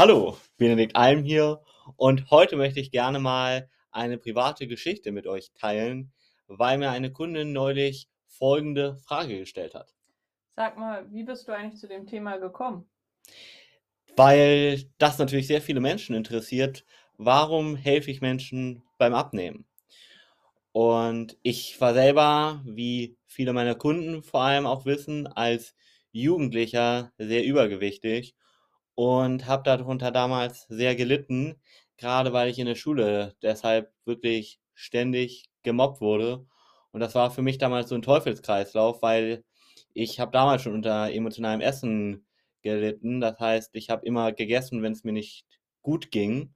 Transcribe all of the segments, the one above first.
Hallo, Benedikt Alm hier und heute möchte ich gerne mal eine private Geschichte mit euch teilen, weil mir eine Kundin neulich folgende Frage gestellt hat. Sag mal, wie bist du eigentlich zu dem Thema gekommen? Weil das natürlich sehr viele Menschen interessiert, warum helfe ich Menschen beim Abnehmen? Und ich war selber, wie viele meiner Kunden vor allem auch wissen, als Jugendlicher sehr übergewichtig und habe darunter damals sehr gelitten, gerade weil ich in der Schule deshalb wirklich ständig gemobbt wurde. Und das war für mich damals so ein Teufelskreislauf, weil ich habe damals schon unter emotionalem Essen gelitten. Das heißt, ich habe immer gegessen, wenn es mir nicht gut ging.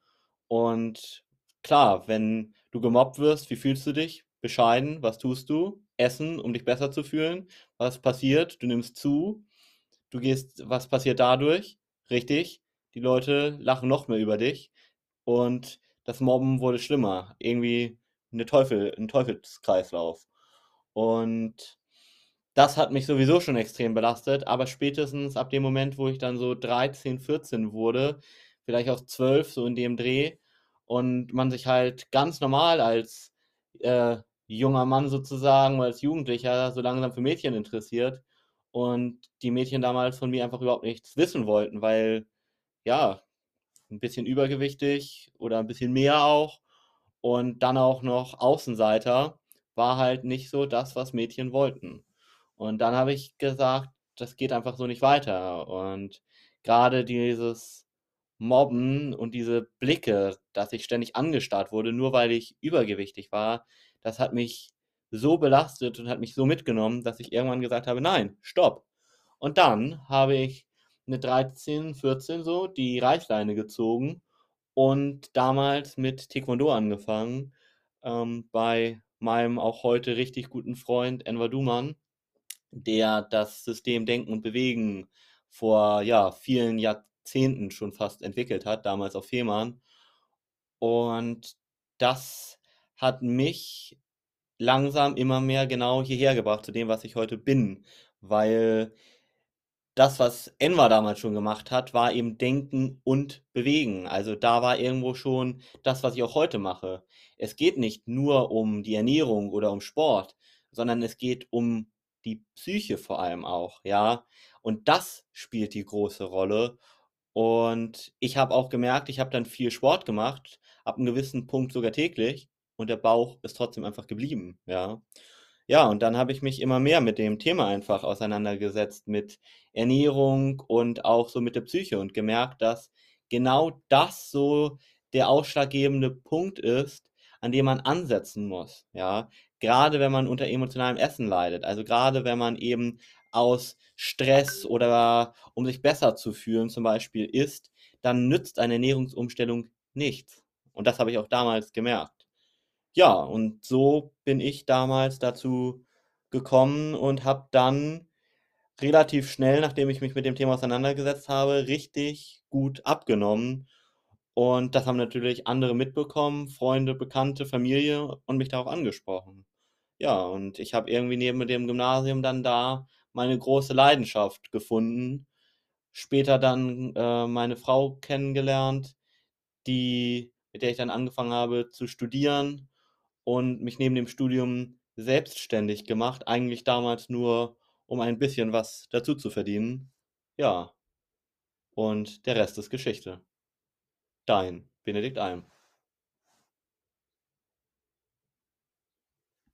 Und klar, wenn du gemobbt wirst, wie fühlst du dich? Bescheiden, was tust du? Essen, um dich besser zu fühlen. Was passiert? Du nimmst zu. Du gehst, was passiert dadurch? Richtig, die Leute lachen noch mehr über dich und das Mobben wurde schlimmer. Irgendwie 'ne Teufel 'n Teufelskreislauf. Und das hat mich sowieso schon extrem belastet, aber spätestens ab dem Moment, wo ich dann so 13, 14 wurde, vielleicht auch 12, so in dem Dreh, und man sich halt ganz normal als, äh, junger Mann sozusagen als Jugendlicher so langsam für Mädchen interessiert und die Mädchen damals von mir einfach überhaupt nichts wissen wollten, weil, ja, 'n bisschen übergewichtig oder 'n bisschen mehr auch und dann auch noch Außenseiter war halt nicht so das, was Mädchen wollten. Und dann habe ich gesagt: „Das geht einfach so nicht weiter.“ Und grade dieses Mobben und diese Blicke, dass ich ständig angestarrt wurde, nur weil ich übergewichtig war, das hat mich so belastet und hat mich so mitgenommen, dass ich irgendwann gesagt habe: „Nein, stopp.“ Und dann habe ich mit 13, 14 so die Reißleine gezogen und damals mit Taekwondo angefangen, ähm, bei meinem auch heute richtig guten Freund Enver Duman, der das System Denken und Bewegen vor, ja, vielen Jahrzehnten schon fast entwickelt hat, damals auf Fehmarn. Und das hat mich langsam immer mehr genau hierher gebracht zu dem, was ich heute bin, weil das, was Enver damals schon gemacht hat, war eben Denken und Bewegen. Also, da war irgendwo schon das, was ich auch heute mache. Es geht nicht nur um die Ernährung oder um Sport, sondern es geht um die Psyche vor allem auch, ja? Und das spielt die große Rolle. Und ich habe auch gemerkt, ich habe dann viel Sport gemacht, ab 'nem gewissen Punkt sogar täglich und der Bauch ist trotzdem einfach geblieben, ja? Ja, und dann habe ich mich immer mehr mit dem Thema einfach auseinandergesetzt, mit Ernährung und auch so mit der Psyche und gemerkt, dass genau das so der ausschlaggebende Punkt ist, an dem man ansetzen muss, ja? Grade wenn man unter emotionalem Essen leidet, also grade wenn man eben aus Stress oder um sich besser zu fühlen zum Beispiel isst, dann nützt eine Ernährungsumstellung nichts. Und das habe ich auch damals gemerkt. Ja, und so bin ich damals dazu gekommen und habe dann relativ schnell, nachdem ich mich mit dem Thema auseinandergesetzt habe, richtig gut abgenommen. Und das haben natürlich andere mitbekommen, Freunde, Bekannte, Familie und mich darauf angesprochen. Ja, und ich habe irgendwie neben dem Gymnasium dann da meine große Leidenschaft gefunden. Später dann, äh, meine Frau kennengelernt, die mit der ich dann angefangen habe zu studieren und mich neben dem Studium selbstständig gemacht, eigentlich damals nur, um ein bisschen was dazu zu verdienen. Ja. Und der Rest ist Geschichte. Dein Benedikt Alm.